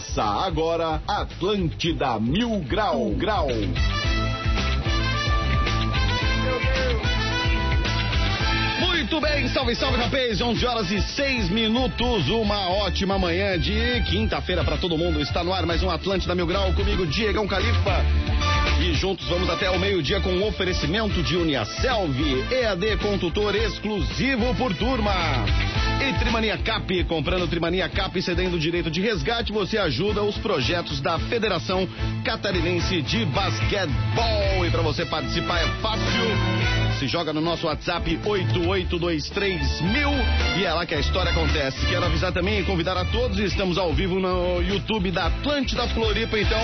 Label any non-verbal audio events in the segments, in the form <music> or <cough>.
Começa agora Atlântida Mil Grau Grau. Muito bem, salve, salve, rapaz. 11 horas e 6 minutos. Uma ótima manhã de quinta-feira para todo mundo. Está no ar mais um Atlântida Mil Grau comigo, Diegão Califa. E juntos vamos até o meio-dia com um oferecimento de Uniaselv, EAD com exclusivo por turma. E Trimania Cap, comprando Trimania Cap e cedendo direito de resgate, você ajuda os projetos da Federação Catarinense de Basquetebol. E para você participar é fácil. Se joga no nosso WhatsApp 8823 e é lá que a história acontece. Quero avisar também e convidar a todos, estamos ao vivo no YouTube da Atlântida Floripa, então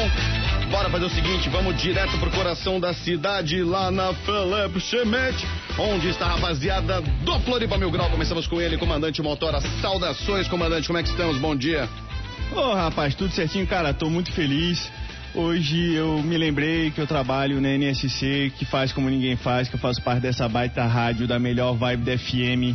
bora fazer o seguinte, vamos direto pro coração da cidade, lá na Felipe Chemet, onde está a rapaziada do Floripa Mil Grau. Começamos com ele, comandante Motora. Saudações, comandante, como é que estamos? Bom dia. Ô, oh, rapaz, tudo certinho, cara, tô muito feliz. Hoje eu me lembrei que eu trabalho na NSC, que faz como ninguém faz, que eu faço parte dessa baita rádio da melhor vibe da FM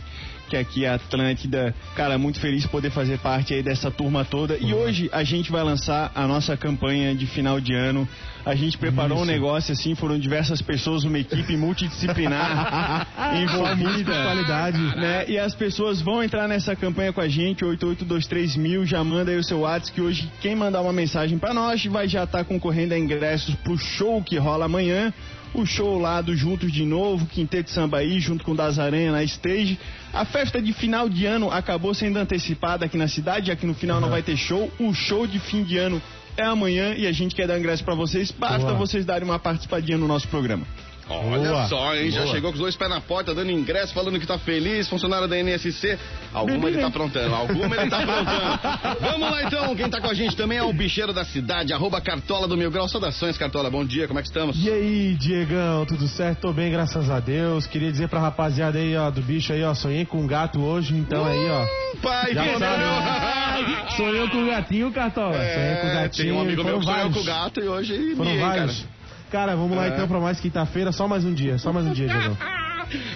que aqui é Atlântida. Cara, muito feliz de poder fazer parte aí dessa turma toda. E hoje a gente vai lançar a nossa campanha de final de ano. A gente preparou Isso. um negócio assim, foram diversas pessoas, uma equipe multidisciplinar <laughs> envolvida. qualidade. Né? E as pessoas vão entrar nessa campanha com a gente, 8823 mil, já manda aí o seu WhatsApp, que hoje quem mandar uma mensagem para nós vai já estar tá concorrendo a ingressos pro show que rola amanhã o show lá do Juntos de Novo, Quinteto Samba aí, junto com o Dazaranha na stage. A festa de final de ano acabou sendo antecipada aqui na cidade, já que no final uhum. não vai ter show. O show de fim de ano é amanhã e a gente quer dar ingresso para vocês. Basta Boa. vocês darem uma participadinha no nosso programa. Olha Boa. só, hein? Boa. Já chegou com os dois pés na porta, dando ingresso, falando que tá feliz, funcionário da NSC. Alguma ele tá aprontando, alguma ele tá aprontando. <laughs> Vamos lá então, quem tá com a gente também é o bicheiro da cidade, arroba Cartola do Mil Grau. Saudações, Cartola, bom dia, como é que estamos? E aí, Diegão, tudo certo? Tô bem, graças a Deus. Queria dizer pra rapaziada aí, ó, do bicho aí, ó, sonhei com um gato hoje, então aí, ó. Pai, já sabe, Sonhou com o gatinho, Cartola. É, sonhei com o gatinho. Tem um amigo meu que sonhou com o gato e hoje Foram vários. Cara. Cara, vamos lá é. então pra mais quinta-feira, só mais um dia, só mais um dia, Diego. <laughs>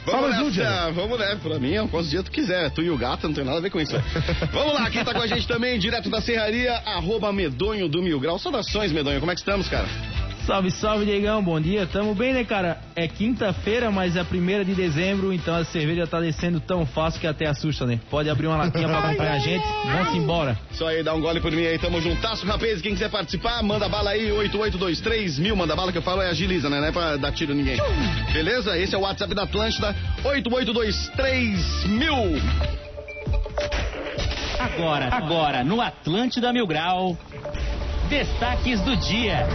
Vamos nessa, um dia. vamos né, pra mim, é quantos dias tu quiser. Tu e o gato, não tem nada a ver com isso. vamos lá, quem tá com a gente também, direto da serraria, arroba medonho do Mil Grau. Saudações, medonho, como é que estamos, cara? Salve, salve, Diegão, bom dia. Tamo bem, né, cara? É quinta-feira, mas é a primeira de dezembro, então a cerveja tá descendo tão fácil que até assusta, né? Pode abrir uma latinha pra acompanhar a gente. Vamos embora. Só aí, dá um gole por mim aí, tamo juntasso, rapaz. Quem quiser participar, manda bala aí, 8823 mil. Manda bala que eu falo é agiliza, né? Não é pra dar tiro ninguém. Beleza? Esse é o WhatsApp da Atlântida, 8823 mil. Agora, agora, no Atlântida Mil Grau, destaques do dia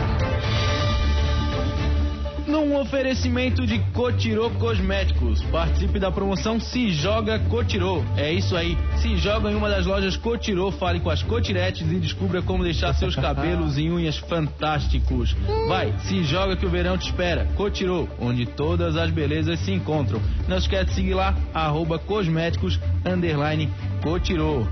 num oferecimento de Cotirô Cosméticos. Participe da promoção Se Joga Cotirô. É isso aí. Se joga em uma das lojas Cotirô, fale com as cotiretes e descubra como deixar seus <laughs> cabelos e unhas fantásticos. Vai, se joga que o verão te espera. Cotirô, onde todas as belezas se encontram. Não esquece de seguir lá, arroba cosméticos, underline Cotirô.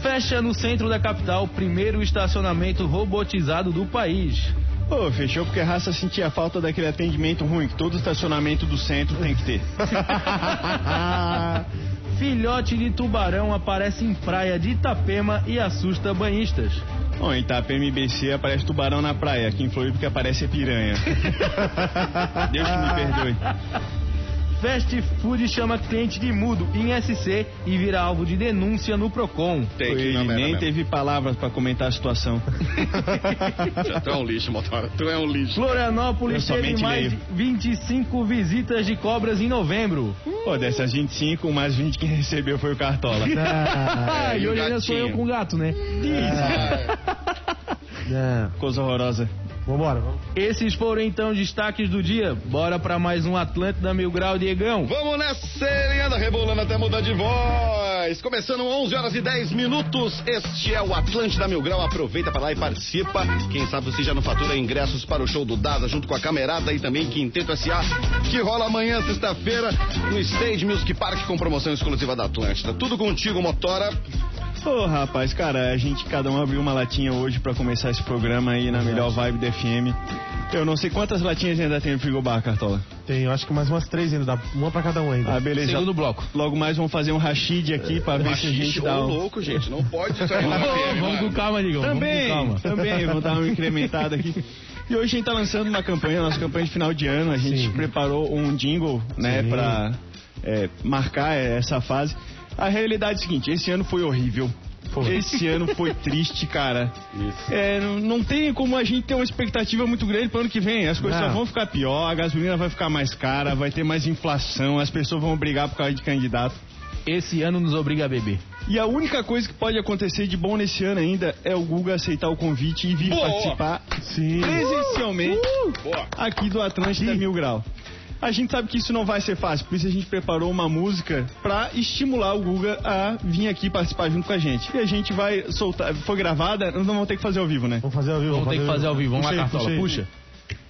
Fecha no centro da capital, primeiro estacionamento robotizado do país. Pô, fechou porque a raça sentia falta daquele atendimento ruim que todo estacionamento do centro tem que ter. <laughs> Filhote de tubarão aparece em praia de Itapema e assusta banhistas. Bom, em Itapema e BC aparece tubarão na praia, aqui em Floripa que aparece é piranha. <laughs> Deus que me perdoe. Fast Food chama cliente de mudo em SC e vira alvo de denúncia no Procon. Tem que Ele nem teve palavras para comentar a situação. <laughs> tu é um lixo, motora. Tu é um lixo. Florianópolis teve mais leio. 25 visitas de cobras em novembro. Pô, dessas 25, mais 20 quem <laughs> recebeu foi o Cartola. <laughs> Ah, e, e hoje ainda sou eu com o gato, né? Ah. Coisa horrorosa. Vambora, vamos. Esses foram então os destaques do dia. Bora para mais um Atlântida Mil Grau, Diegão. Vamos nessa, ele anda rebolando até mudar de voz. Começando 11 horas e 10 minutos. Este é o Atlântida Mil Grau. Aproveita para lá e participa. Quem sabe você já não fatura ingressos para o show do Dada junto com a Camerada e também Quinteto SA, que rola amanhã, sexta-feira, no Stage Music Park com promoção exclusiva da Atlântida. Tudo contigo, Motora. Ô, oh, rapaz, cara, a gente cada um abriu uma latinha hoje para começar esse programa aí na melhor vibe da FM. Eu não sei quantas latinhas ainda tem no frigobar, Cartola. Tem, eu acho que mais umas três ainda, dá uma pra cada um ainda. Ah, beleza. Segundo bloco. Logo mais vamos fazer um rashid aqui pra ver se a gente dá um... louco, gente. Não pode <laughs> sair na vamos com calma, com Também, calma. também, vamos dar uma <laughs> incrementada aqui. E hoje a gente tá lançando uma campanha, nossa campanha de final de ano. A gente Sim. preparou um jingle, né, Sim. pra é, marcar essa fase. A realidade é a seguinte, esse ano foi horrível. Foi. Esse ano foi <laughs> triste, cara. Isso. É, não, não tem como a gente ter uma expectativa muito grande pro ano que vem. As coisas Não. só vão ficar pior, a gasolina vai ficar mais cara, vai ter mais inflação, as pessoas vão brigar por causa de candidato. Esse ano nos obriga a beber. E a única coisa que pode acontecer de bom nesse ano ainda é o Guga aceitar o convite e vir Boa! participar Sim. presencialmente Boa. aqui do Atlântida Aqui. Mil Grau. A gente sabe que isso não vai ser fácil, por isso a gente preparou uma música pra estimular o Guga a vir aqui participar junto com a gente. E a gente vai soltar, foi gravada, nós não vamos ter que fazer ao vivo, né? Vamos fazer ao vivo. Vamos ter que fazer ao vivo. Vamos lá, Cartola. Puxa.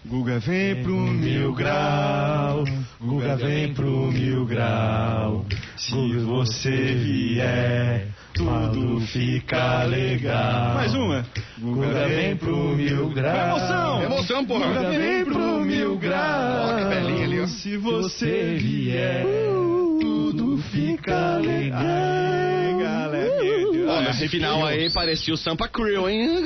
Guga vem pro Mil grau, Guga vem pro mil grau. Se você vier, tudo fica legal. Mais uma. Guga vem pro mil grau. Emoção! Emoção, porra. Guga vem pro mil grau. Ó, que belinha ali, ó. Se você vier, tudo fica legal. Ai, galera, meu Deus. Ó, nesse final aí parecia o Sampa Crew, hein? <laughs>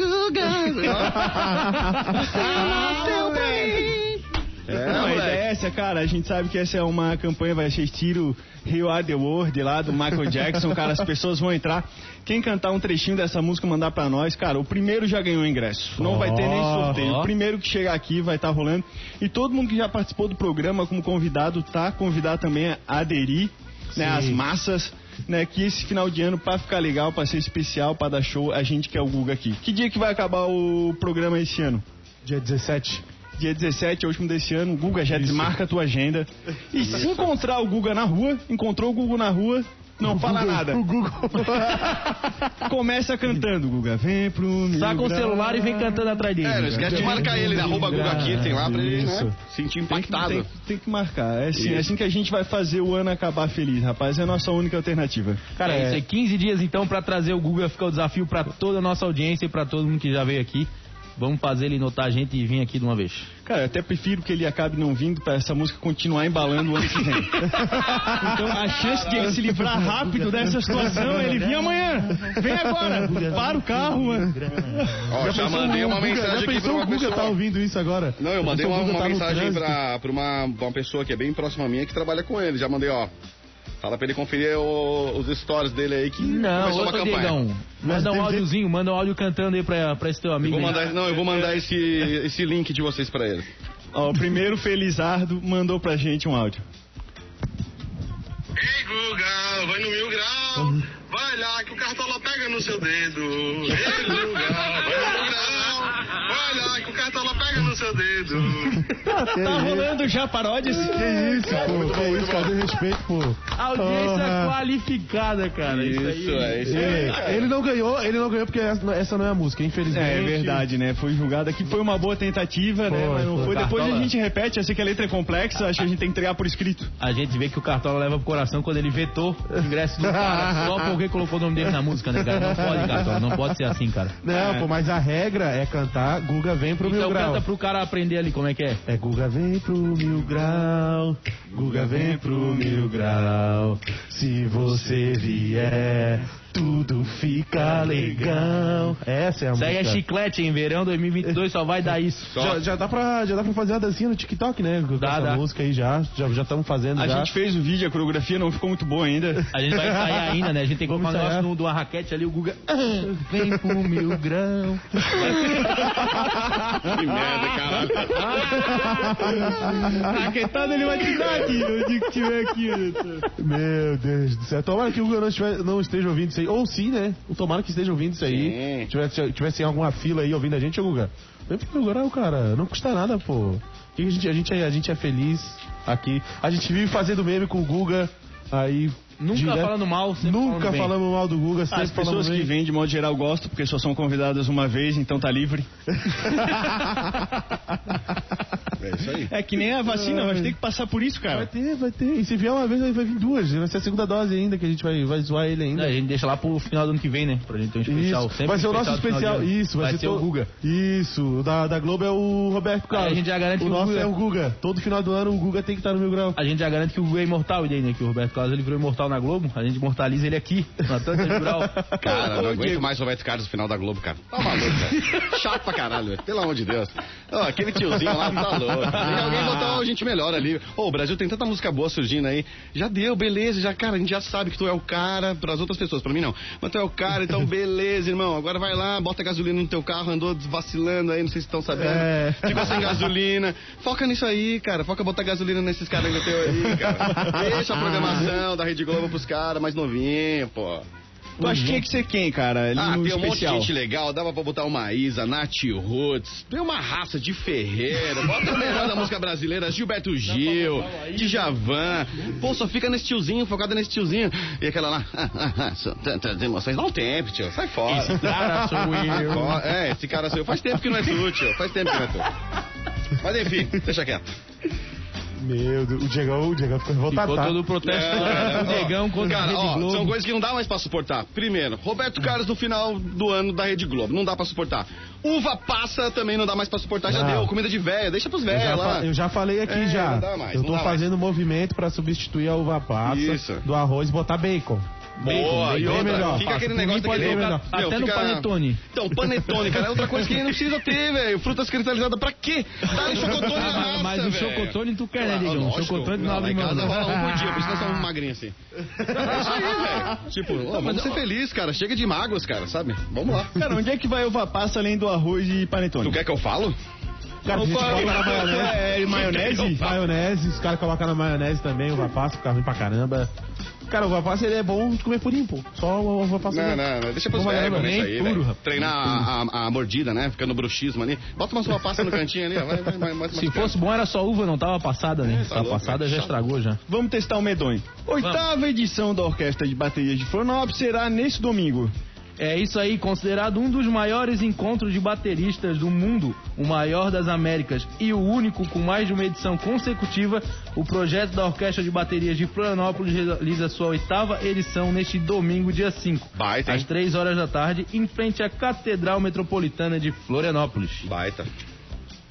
É, Não, a ideia é essa, cara. A gente sabe que essa é uma campanha, vai ser estilo Rio Are the World lá do Michael Jackson. <laughs> Cara, as pessoas vão entrar. Quem cantar um trechinho dessa música mandar pra nós, cara, o primeiro já ganhou ingresso. Não vai ter nem sorteio. O primeiro que chegar aqui vai estar rolando. E todo mundo que já participou do programa como convidado tá convidado também a aderir, né, Sim. as massas. Né, que esse final de ano, pra ficar legal, pra ser especial, pra dar show, a gente quer o Guga aqui. Que dia que vai acabar o programa esse ano? Dia 17. Dia 17, é o último desse ano. Guga, já desmarca a tua agenda. E se encontrar o Guga na rua, encontrou o Guga na rua, não fala nada. O Google. <laughs> Começa cantando, Guga. Vem pro meu Saca o grau. celular e vem cantando atrás dele. É, não esquece de marcar ele, né? Arroba Guga aqui, tem lá pra ele, né? Isso. Sentir Tem que, impactado. tem, tem que marcar. É assim, Isso. é assim que a gente vai fazer o ano acabar feliz, rapaz. É a nossa única alternativa. Cara, é isso aí. 15 dias então pra trazer o Guga. Fica o desafio pra toda a nossa audiência e pra todo mundo que já veio aqui. Vamos fazer ele notar a gente e vir aqui de uma vez. Cara, eu até prefiro que ele acabe não vindo pra essa música continuar embalando o ano que vem. <laughs> então a chance de ele se livrar rápido dessa situação é ele vir amanhã. Vem agora. Para o carro, mano. Ó, já mandei uma O Guga- mensagem Já aqui pra pensou uma o Guga pessoa. tá ouvindo isso agora? Não, eu mandei uma, uma tá mensagem trânsito? pra, pra uma, uma pessoa que é bem próxima a minha que trabalha com ele. Já mandei, ó. Fala pra ele conferir o- os stories dele aí que Não, começou uma. Diegão. Manda um áudiozinho, manda um áudio cantando aí pra, pra esse teu Eu amigo. vou aí. mandar, não, eu vou mandar esse, esse link de vocês pra ele. Ó, o primeiro Felizardo mandou pra gente um áudio. Ei, Guga, vai no mil grau. Vai lá que o cartola pega no seu dedo. Ei, Guga, vai no mil grau. Lá que o cartola pega no seu dedo. <laughs> Tá rolando já paródias? Que isso, pô? Que isso, cadê respeito, pô? Audiência Porra. qualificada, cara. Isso, Isso, aí. é isso aí. Ele, não ganhou, ele não ganhou porque essa, não é a música, infelizmente. É, é verdade, né? Foi julgado aqui. Foi uma boa tentativa, né? Foi, Mas não foi. Depois a gente repete. Eu sei que a letra é complexa. Acho que a gente tem que entregar por escrito. A gente vê que o Cartola leva pro coração quando ele vetou o ingresso do cara <laughs> só porque colocou o nome dele na música, né, cara? Não pode, Cartola. Não pode ser assim, cara. Não, pô, mas a regra é cantar Guga vem pro Então mil grau. canta pro cara aprender ali como é que é. É Guga vem pro mil grau, Guga vem pro mil grau. Se você vier, tudo fica legal. Essa é a Isso aí é música. chiclete, em verão 2022 só vai dar isso. Já, já dá pra, já dá pra fazer uma dancinha no TikTok, né? Com Dá, essa dá. música aí já. Já já estamos fazendo A já. gente fez o vídeo, a coreografia não ficou muito boa ainda. A gente vai ensaiar <laughs> ainda, né? A gente tem que colocar um negócio no- de uma raquete ali, o Guga. "Ah, vem pro mil grau. Que merda, caralho. <laughs> Raquetada ele vai te dar aqui, o dia que tiver aqui. Meu Deus do céu. Tomara que o Guga não, estiver- não esteja ouvindo isso aí. Ou sim, né? Tomara que esteja ouvindo isso aí. Sim. Tivesse, tivesse em alguma fila aí ouvindo a gente, ô Guga. Vem pro grau, cara. Não custa nada, pô. A gente, a, gente, é- a gente é feliz aqui. A gente vive fazendo meme com o Guga. Aí. Nunca direto- falando mal, Nunca falando mal do Guga, As pessoas que vêm, de modo geral, gostam, porque só são convidadas uma vez, então tá livre. <laughs> É isso aí. É que nem a vacina, vai ter que passar por isso, Vai cara. ter, vai ter. E se vier uma vez, vai vir duas. Vai ser a segunda dose ainda, que a gente vai, vai zoar ele ainda. A gente deixa lá pro final do ano que vem, né? Pra gente ter um especial. Isso, Sempre vai ser o nosso especial. Isso, vai, vai ser to- o Guga. Isso, o da, da Globo é o Roberto Carlos. Aí a gente já garante o que o nosso Guga- é o Guga. Todo final do ano o Guga tem que estar no Mil Grau. A gente já garante que o Guga é imortal, e aí, né? Que o Roberto Carlos ele virou imortal na Globo. A gente imortaliza ele aqui, na Tanta Rural. <laughs> Cara, não aguento mais o Roberto Carlos no final da Globo, cara. Tá maluco, velho. Chato pra caralho, velho. Pelo amor de Deus. Ó, aquele tiozinho lá tá louco. <laughs> Tem alguém botar uma gente melhor ali. Ô, o Brasil tem tanta música boa surgindo aí. Já deu, beleza, já, cara, a gente já sabe que tu é o cara pras outras pessoas, pra mim não. Mas tu é o cara, então <laughs> beleza, irmão. Agora vai lá, bota gasolina no teu carro, andou vacilando aí, não sei se estão sabendo. É. Ficou sem <laughs> gasolina. Foca nisso aí, cara. Foca botar gasolina nesses caras que teu aí, cara. Deixa a programação da Rede Globo pros caras mais novinhos, pô. Tu acha que tinha que ser quem, cara? Ali Ah, no tem um monte de especial. gente legal. Dava pra botar uma Isa, Nath Roots. Tem uma raça de Ferreira. Bota o melhor da música brasileira. Gilberto Gil, Djavan. Pô, só fica nesse tiozinho, focada nesse tiozinho. E aquela lá. ah, ah, ah, são tantas emoções. Dá um tempo, tio. Sai fora. Esse cara sou <laughs> eu. É, esse cara sou eu. Faz tempo que não é tu, tio. Faz tempo que não é tu. Mas enfim, deixa quieto. Meu Deus, o Diegão, o Diegão ficou revoltado. Ficou tá? todo o protesto É, do Negão contra cara, a Rede ó, Globo. São coisas que não dá mais pra suportar. Primeiro, Roberto Carlos no final do ano da Rede Globo. Não dá pra suportar. Uva passa também não dá mais pra suportar. Já Não. deu. Comida de véia. Deixa pros velhos lá. eu já falei aqui É, já. não dá mais, eu não tô dá mais. fazendo movimento pra substituir a uva passa Isso. do arroz e botar bacon. Boa, bem e outra, melhor. fica aquele negócio pode daquele... ser melhor. Meu, Até no fica- panetone. Então, panetone, cara, é outra coisa que não precisa ter, velho. Frutas cristalizadas, pra quê? Dá em chocotone na raça, <laughs> Mas o chocotone tu quer, né, Ah, Digão? lógico. Chocotone não abre em mão. casa não. rola um por dia, por isso nós somos <laughs> magrinhos assim. É isso aí, velho. Tipo, ó, vamos ser felizes, cara. Chega de mágoas, cara, sabe? Vamos lá. Cara, onde é que vai uva passa além do arroz e panetone? Tu quer que eu falo? Cara, a gente na maionese. É, maionese? Maionese, os caras colocam na maionese também, uva passa, fica ruim pra caramba. Cara, o uva passa ele é bom de comer purinho, pô. Só o uva passa. Não, não, não. Deixa pros Vamos velhos nem isso aí, puro, velho. Treinar a, a- a mordida, né? Ficando bruxismo ali. Bota uma sua pasta no cantinho ali, ó. Vai, vai, vai, vai, Se fosse bom era só uva, não tava passada, né? É, tá tava louco, passada já Chato. estragou já. Vamos testar o medonho. Oitava edição da Orquestra de Baterias de Florianópolis será nesse domingo. É isso aí, considerado um dos maiores encontros de bateristas do mundo, o maior das Américas e o único com mais de uma edição consecutiva, o projeto da Orquestra de Baterias de Florianópolis realiza sua oitava edição neste domingo, dia 5, Baita, às 3 horas da tarde, em frente à Catedral Metropolitana de Florianópolis. Baita.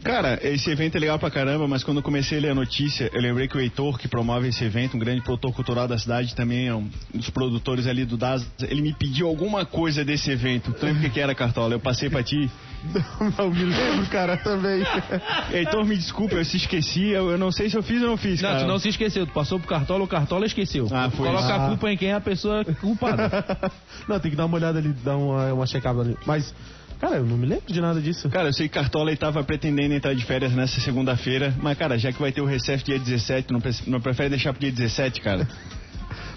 Cara, esse evento é legal pra caramba, mas quando eu comecei a ler a notícia, eu lembrei que o Heitor, que promove esse evento, um grande produtor cultural da cidade, também é um dos produtores ali do DAS, ele me pediu alguma coisa desse evento. Tu lembra o que era, Cartola? Eu passei pra ti. <laughs> Não me lembro, cara, também. <laughs> Heitor, me desculpa, eu se esqueci, eu, eu não sei se eu fiz ou não fiz, Não, cara. tu não se esqueceu, tu passou pro Cartola, o Cartola esqueceu. Ah, foi Coloca isso. a culpa em quem é a pessoa culpada. <laughs> Não, tem que dar uma olhada ali, dar uma, uma checada ali. Mas, cara, eu não me lembro de nada disso. Cara, eu sei que Cartola estava pretendendo entrar de férias nessa segunda-feira, mas, cara, já que vai ter o recesso dia 17, tu não, pre- não prefere deixar pro dia 17, cara? <laughs>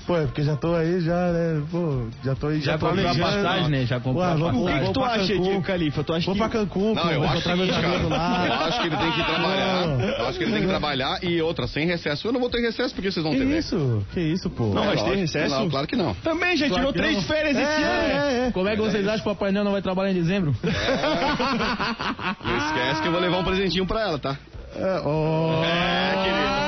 Pô, é porque já tô aí, já, né? Pô, já tô aí, já, Já comprou a passagem, né? Já comprou a vou- O que, passagem. que tu acha. Diego Califa? Tu acha Vou que... pra Cancún, Não, pô, eu vou acho, que, cara, eu acho que ele tem que trabalhar. Eu acho que ele tem que trabalhar e outra, sem recesso. Eu não vou ter recesso porque vocês vão Que ter. né? isso? Que isso, pô? Não, É, ter lógico. recesso? Não, claro que não. Também já tirou que três não. férias esse ano, né? É, é, é. Como é que vocês acham que o Papai Noel não vai trabalhar em dezembro? Não <laughs> esquece que eu vou levar um presentinho pra ela, tá? É, ó. É, querido.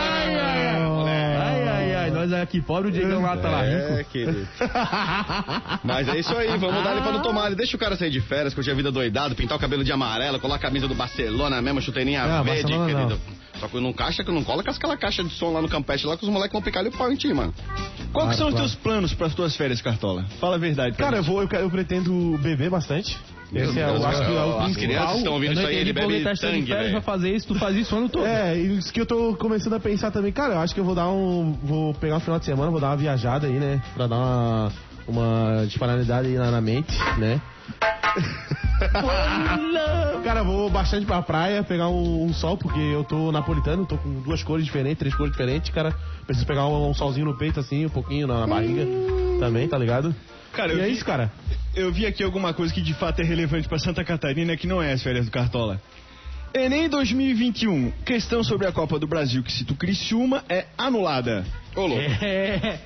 Nós aqui, pobre o Diegão lá tá lá rico. É, querido. <laughs> Mas é isso aí, vamos dar ele pra não tomar. Deixa o cara sair de férias, curtir a vida doidado, pintar o cabelo de amarelo, colar a camisa do Barcelona mesmo, chuteirinha Não, verde, Barcelona não. querido. Só que não caixa, que não cola com aquela caixa de som lá no campestre lá que os moleques vão picar ali o pau em ti, mano. Qual que Claro, são os claro. teus planos para as tuas férias, Cartola? Fala a verdade. Cara, eu vou, eu, eu pretendo beber bastante. Esse é, eu acho que é o As principal. crianças estão ouvindo isso aí, ele bebe tá de tangue, férias pra velho. fazer isso, tu faz isso o ano todo. É, isso que eu tô começando a pensar também. Cara, eu acho que eu vou dar um. Vou pegar um final de semana, vou dar uma viajada aí, né? Pra dar uma, uma disparidade aí na, na mente, né? Cara, eu vou bastante pra praia, pegar um, um sol, porque eu tô napolitano, tô com duas cores diferentes, três cores diferentes, cara. Preciso pegar um, um solzinho no peito, assim, um pouquinho na, na barriga também, tá ligado? Cara, e eu é vi- isso, cara. Eu vi aqui alguma coisa que de fato é relevante para Santa Catarina, que não é as férias do Cartola. Enem 2021, questão sobre a Copa do Brasil que cita o Criciúma é anulada. Ô, louco. É.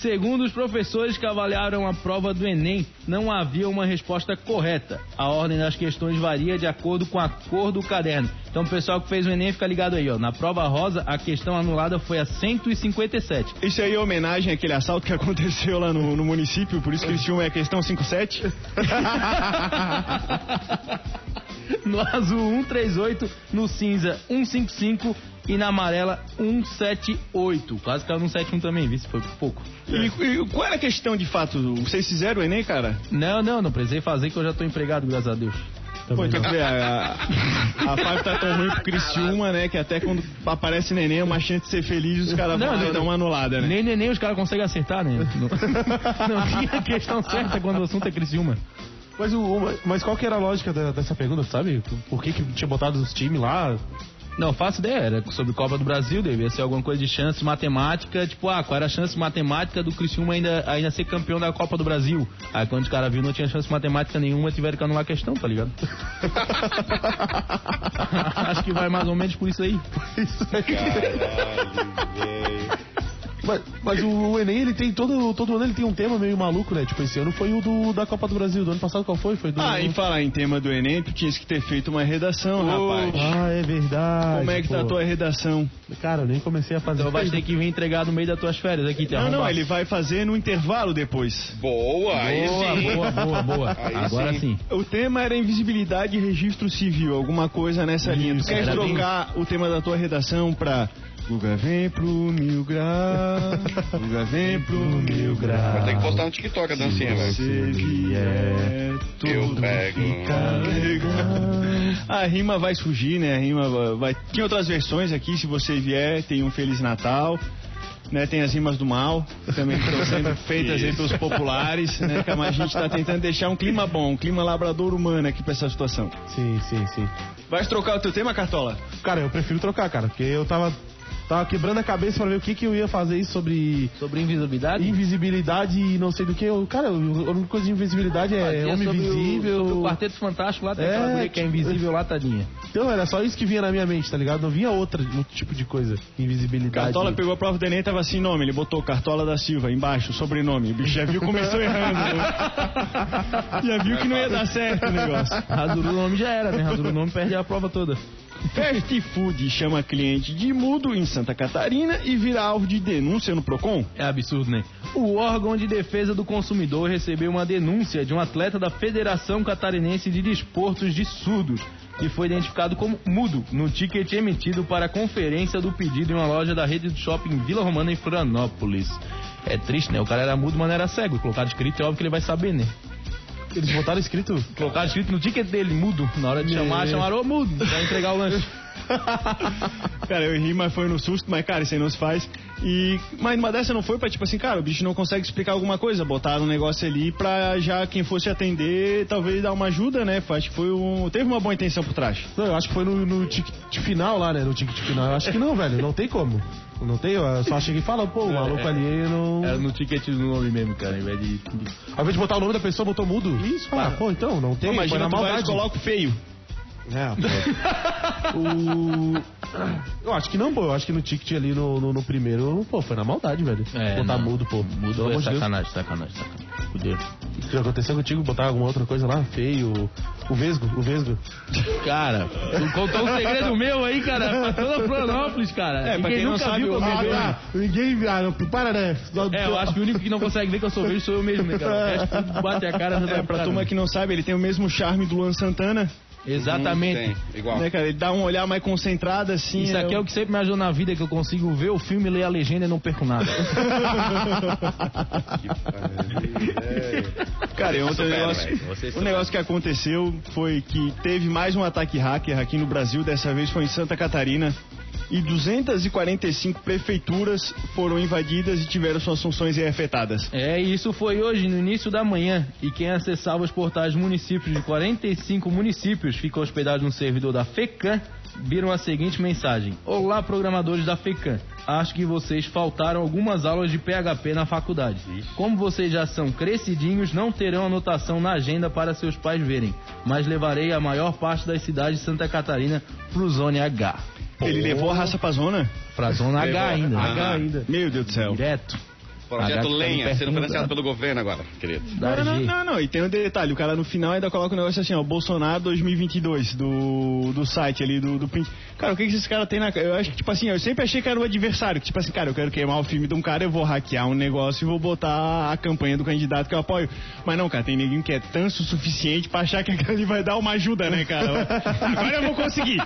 Segundo os professores que avaliaram a prova do Enem, não havia uma resposta correta. A ordem das questões varia de acordo com a cor do caderno. Então, o pessoal que fez o Enem fica ligado aí, ó. Na prova rosa, a questão anulada foi a 157. Isso aí é homenagem àquele assalto que <laughs> aconteceu lá no, no município, por isso que eles tinham a questão 57. <laughs> No azul, 138. No cinza, 155. E na amarela, 178. Quase caiu no 71 também, viu? Se foi pouco. E, e qual era a questão de fato? Vocês fizeram o Enem, cara? Não, não, não precisei fazer que eu já tô empregado, graças a Deus. Pô, então, tu vê, a, a, a Five tá tão ruim pro Criciúma, né? Que até quando aparece neném, é uma chance de ser feliz, os caras vão dão uma anulada, né? Nem, nem, nem os caras conseguem acertar, né? Não, <laughs> não tinha a questão certa quando o assunto é Criciúma. Mas, o, o- mas qual que era a lógica da- dessa pergunta, sabe? Por que, que tinha botado os times lá? Não, faço ideia, era sobre Copa do Brasil, devia ser alguma coisa de chance matemática, tipo, ah, qual era a chance matemática do Criciúma ainda, ainda ser campeão da Copa do Brasil? Aí quando os caras viram não tinha chance matemática nenhuma, tiveram que anular a questão, tá ligado? <laughs> Acho que vai mais ou menos por isso aí. Mas, mas o, o Enem, ele tem todo, todo ano ele tem um tema meio maluco, né? Tipo, esse ano foi o do, da Copa do Brasil. Do ano passado qual foi? Foi do. Ah, em falar em tema do Enem, tu tinhas que ter feito uma redação, rapaz. Ah, é verdade. Como é que tá a pô. tua redação? Cara, eu nem comecei a fazer. Então vai ter que vir entregar no meio das tuas férias aqui, Não, não, arrombar. ele vai fazer no intervalo depois. Boa, aí Boa, sim. boa, boa, boa. Aí Agora sim. sim. O tema era invisibilidade e registro civil, alguma coisa nessa linha. Tu Isso, queres era bem- trocar o tema da tua redação pra Guga vem pro mil grau, Guga vem pro mil grau. Vai ter que postar no TikTok a dancinha, velho. Se vier, Eu pego. fica legal. A rima vai surgir, né? A rima vai, Tem outras versões aqui, se você vier, tem um Feliz Natal. Né, tem as rimas do mal, também que estão sendo <laughs> feitas aí pelos populares, né? Que a gente está tentando deixar um clima bom, um clima labrador humano aqui pra essa situação. Sim, sim, sim. Vai trocar o teu tema, Cartola? Cara, eu prefiro trocar, cara, porque eu tava, tava quebrando a cabeça pra ver o que, que eu ia fazer isso sobre Sobre invisibilidade? invisibilidade e não sei do que. Eu, cara, a única coisa de invisibilidade é Fazia homem sobre o- invisível. sobre o Quarteto Fantástico lá, tem É, aquela mulher que é tipo- invisível lá, tadinha. Então era só isso que vinha na minha mente, tá ligado? Não vinha outra outro tipo de coisa. Invisibilidade. Cartola pegou a prova do Enem, tava assim, nome, ele botou Cartola da Silva embaixo, sobrenome. O bicho já viu, começou errando. né? <laughs> já viu que não ia dar certo o negócio. Rasura o nome já era, né? Rasura o nome perde a prova toda. Fast Food chama cliente de mudo em Santa Catarina e vira alvo de denúncia no Procon. É absurdo, né? O órgão de defesa do consumidor recebeu uma denúncia de um atleta da Federação Catarinense de Desportos de Surdos, que foi identificado como mudo no ticket emitido para a conferência do pedido em uma loja da rede de shopping Vila Romana em Florianópolis. É triste, né? O cara era mudo, mas não era cego. Colocaram escrito, é óbvio que ele vai saber, né? Eles botaram escrito. Colocaram escrito no ticket dele, mudo. Na hora de chamar, É. chamaram, ô mudo, vai entregar o lanche. <laughs> Cara, eu ri, mas foi no susto, mas cara, isso aí não se faz. E, mas uma dessa não foi pra tipo assim, cara, o bicho não consegue explicar alguma coisa. Botaram um negócio ali pra já quem fosse atender, talvez dar uma ajuda, né? Acho que foi um. Teve uma boa intenção por trás. Não, eu acho que foi no, no ticket final lá, né? No ticket final. Eu acho que não, velho. Não tem como. Não tem, eu só cheguei e falo, pô, o maluco é. ali não. Era no ticket do nome mesmo, cara, ao invés de... Ao invés de botar o nome da pessoa, botou mudo. Isso, ah, pô, então, não tem. Pô, foi imagina, na tu maldade. coloca o feio. É, pô. o... Eu acho que não, pô. Eu acho que no ticket ali no, no, no primeiro, pô, foi na maldade, velho. É, botar não. mudo, pô. Mudo é sacanagem, sacanagem, sacanagem. Fudeu. O que aconteceu contigo? Botar alguma outra coisa lá? Feio. O Vesgo, o Vesgo. Cara, tu contou um segredo <laughs> meu aí, cara, pra toda Florianópolis, cara. É, pra Ninguém quem não nunca sabe, que eu sou Ah, tá. Ninguém. Ah, não, para, né? É, eu acho que o único que não consegue ver que eu sou verde sou eu mesmo, né, cara? O resto tudo bate a cara. já É, pra turma que não sabe, ele tem o mesmo charme do Luan Santana. Exatamente. Tem, igual. Né, cara? Ele dá um olhar mais concentrado assim. Isso aqui é o que sempre me ajudou na vida, que eu consigo ver o filme, ler a legenda e não perco nada. <laughs> <laughs> Cara, ontem o Supera, negócio, o supera. negócio que aconteceu foi que teve mais um ataque hacker aqui no Brasil, dessa vez foi em Santa Catarina, e 245 prefeituras foram invadidas e tiveram suas funções afetadas. É, e isso foi hoje, no início da manhã. E quem acessava os portais municípios de 45 municípios ficam hospedados no servidor da FECAM, viram a seguinte mensagem: Olá, programadores da FECAM. Acho que vocês faltaram algumas aulas de PHP na faculdade. Como vocês já são crescidinhos, não terão anotação na agenda para seus pais verem. Mas levarei a maior parte das cidades de Santa Catarina pro Zone H. Ele levou a raça pra zona? Pra Zona H Levou. ainda. Ah. H ainda. Meu Deus do céu. Direto. Projeto H Lenha, sendo financiado da- pelo governo agora, querido. da Não, não, G. não, não, e tem um detalhe, o cara no final ainda coloca um negócio assim, ó, Bolsonaro 2022, do, do site ali, do, do print. Cara, o que que esses caras têm na... Eu acho que, tipo assim, eu sempre achei que era o adversário, que tipo assim, cara, eu quero queimar o filme de um cara, eu vou hackear um negócio e vou botar a campanha do candidato que eu apoio. Mas não, cara, tem ninguém que é tanso o suficiente pra achar que aquilo <laughs> ali vai dar uma ajuda, né, cara? Agora eu vou conseguir.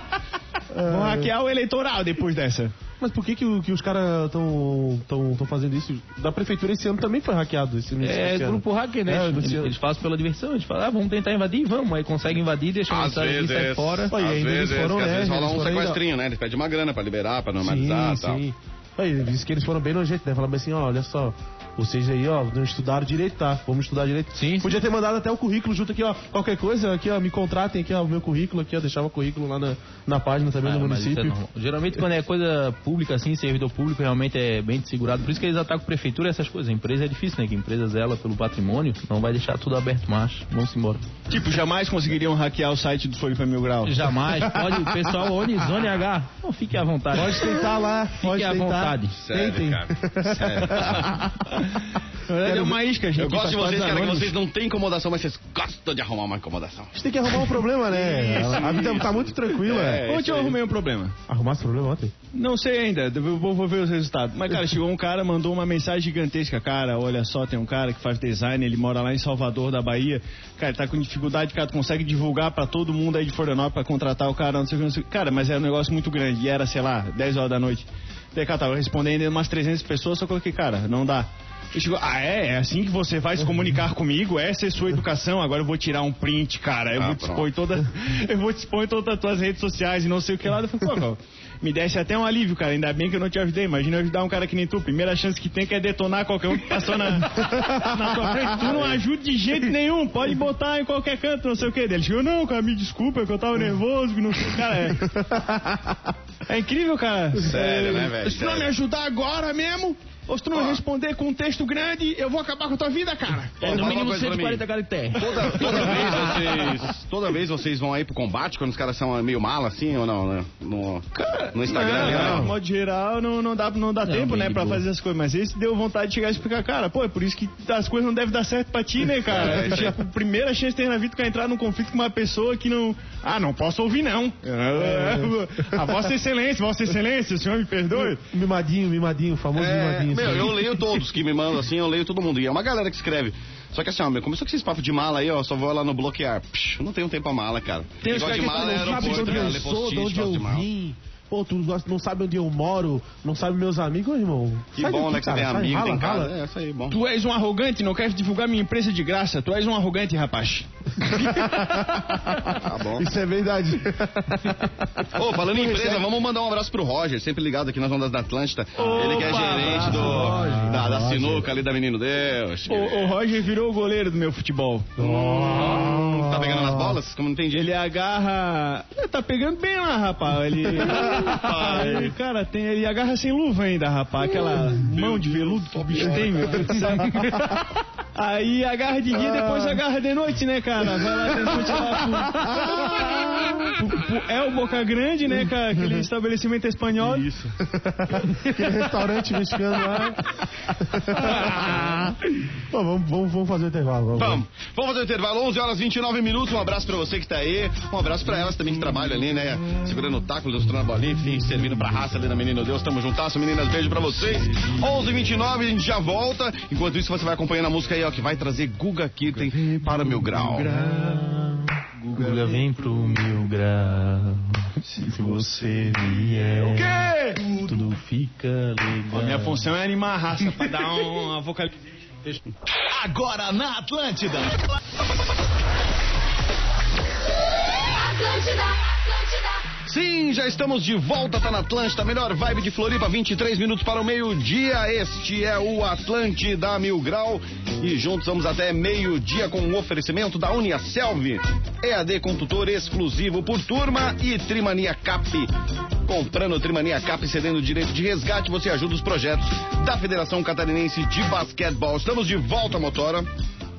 Vou hackear o eleitoral depois dessa. Mas por que, que, o- que os caras estão tão, tão fazendo isso? Da prefeitura esse ano também foi hackeado. Esse, É esse grupo hacker, né? É, eles, eles fazem pela diversão, eles falam, ah, vamos tentar invadir, vamos. Aí conseguem invadir, deixa mensagem ali, sai fora. Olha, às vezes, foram, que às né, vezes rola eles um foram ainda- sequestrinho, né? Eles pedem uma grana pra liberar, pra normalizar e tal. sim. Aí, disse que eles foram bem nojentos, né? Falaram assim, ó, olha só, vocês aí, ó, não estudaram direito, tá? Vamos estudar direito. Sim, sim. Podia ter mandado até o currículo junto aqui, ó. Qualquer coisa, aqui, ó, me contratem aqui, ó, o meu currículo aqui, ó. Deixava o currículo lá na, na página também Ah, do é município. Geralmente quando é coisa pública assim, servidor público realmente é bem segurado. Por isso que eles atacam prefeitura e essas coisas. A empresa é difícil, né? Que a empresa zela pelo patrimônio, não vai deixar tudo aberto, mas vamos embora. Tipo, jamais conseguiriam hackear o site do Floripa Mil Grau. Jamais. Pode, o pessoal Onizone H, não fique à vontade. Pode tentar lá, pode à tentar. vontade. Sério, Tentem. cara. Sério. <laughs> Verdade, é uma isca, gente. Eu gosto de vocês, cara, que vocês não têm incomodação, mas vocês gostam de arrumar uma incomodação. A gente tem que arrumar um problema, né? A, a vida tá muito tranquila. É, Ontem isso eu aí. arrumei um problema. Arrumar esse problema ontem? Não sei ainda, vou, vou ver os resultados. Mas, cara, chegou um cara, mandou uma mensagem gigantesca. Cara, olha só, tem um cara que faz design, ele mora lá em Salvador, da Bahia. Cara, ele tá com dificuldade, cara, tu consegue divulgar pra todo mundo aí de Florianópolis pra contratar o cara, não sei o que, não sei o que. Cara, mas é um negócio muito grande. E era, sei lá, 10 horas da noite. Daí, cara, tava respondendo umas 300 pessoas, só coloquei, cara, não dá. Ele chegou, ah, é? É assim que você vai se comunicar comigo? Essa é sua educação? Agora eu vou tirar um print, cara. Eu Ah, vou te expor em toda, eu vou te expor todas as tuas redes sociais e não sei o que lá. Eu falei, pô, cara, me desse até um alívio, cara. Ainda bem que eu não te ajudei. Imagina eu ajudar um cara que nem tu. Primeira chance que tem que é detonar qualquer um que passou na, na tua frente. Tu não ajuda de jeito nenhum. Pode botar em qualquer canto, não sei o que. Ele chegou, não, cara, me desculpa, é que eu tava nervoso, que não sei. Cara, é. É incrível, cara. Sério, É, né, velho? Se não me ajudar agora mesmo, ou se tu não Ó. responder com um texto grande, eu vou acabar com a tua vida, cara. Ó, No mínimo coisa pra mim. 140 caracteres. Toda, toda <laughs> vez vocês. Toda vez vocês vão aí pro combate quando os caras são meio mala assim ou não, né? No, no Instagram ali, Não, não. de modo geral, não, não dá, não dá Não, tempo, né, de pra boa. fazer as coisas. Mas esse deu vontade de chegar e explicar, cara, pô, é por isso que as coisas não devem dar certo pra ti, né, <laughs> cara? É, isso aí. a primeira chance que tem na vida que é entrar num conflito com uma pessoa que não. Ah, não posso ouvir, não. <laughs> A Vossa Excelência, Vossa Excelência, o senhor me perdoe. Mimadinho, mimadinho, famoso É, mimadinho. Meu, eu leio todos que me mandam assim, eu leio todo mundo. E é uma galera que escreve. Só que assim, ó, meu, começou com esses papos de mala aí, ó, só vou lá no bloquear. Psh, eu não tenho tempo pra mala, cara. Tem Negócio de mala é aeroporto, eu sou, de onde eu de mala. vim. Pô, tu gosta- não sabe onde eu moro, não sabe meus amigos, irmão. Que Sai bom, daqui, né, que você cara, tem amigo, rala, tem casa. rala. É, isso aí, bom. Tu és um arrogante, não queres divulgar minha empresa de graça. Tu és um arrogante, rapaz. <laughs> Tá bom. Isso é verdade. Ô, falando em empresa, vamos mandar um abraço pro Roger, sempre ligado aqui nas ondas da Atlântida. Ele que é gerente do, da, da sinuca ali da Menino Deus. O, o Roger virou o goleiro do meu futebol. Tá pegando nas bolas? Como não entendi. Ele agarra. Ele tá pegando bem lá, rapaz. Ele. <laughs> ele cara, tem, ele agarra sem luva ainda, rapaz. Aquela mão de veludo que o bicho tem, meu. <laughs> Aí agarra de dia, depois agarra de noite, né, cara? Vai lá de noite lá <laughs> pro, pro El Boca Grande, né, cara? Aquele <laughs> estabelecimento espanhol. Isso. <laughs> Aquele restaurante mexicano lá. <laughs> Pô, vamos, vamos, vamos fazer o intervalo. Vamos. Vamos, vamos fazer o intervalo, 11 horas 29 minutos. Um abraço pra você que tá aí. Um abraço pra elas também que trabalham ali, né? Segurando o taco, ilustrando a bolinha, enfim, servindo pra raça ali da Menino Deus. Tamo juntasso, meninas. Beijo pra vocês. 11 29 a gente já volta. Enquanto isso, você vai acompanhando a música aí, ó, que vai trazer Guga Kitten para Mil Grau. Guga vem pro mil grau. Se você vier, O quê? Tudo fica legal. A minha função é animar a raça pra dar um, <laughs> uma vocalização. Agora na Atlântida. Atlântida, Atlântida. Sim, já estamos de volta, tá na Atlântida, melhor vibe de Floripa, 23 minutos para o meio-dia. Este é o Atlântida Mil Grau e juntos vamos até meio-dia com o oferecimento da Uniaselv, EAD com tutor exclusivo por turma e Trimania Cap. Comprando Trimania Cap e cedendo direito de resgate, você ajuda os projetos da Federação Catarinense de Basquetebol. Estamos de volta, Motora.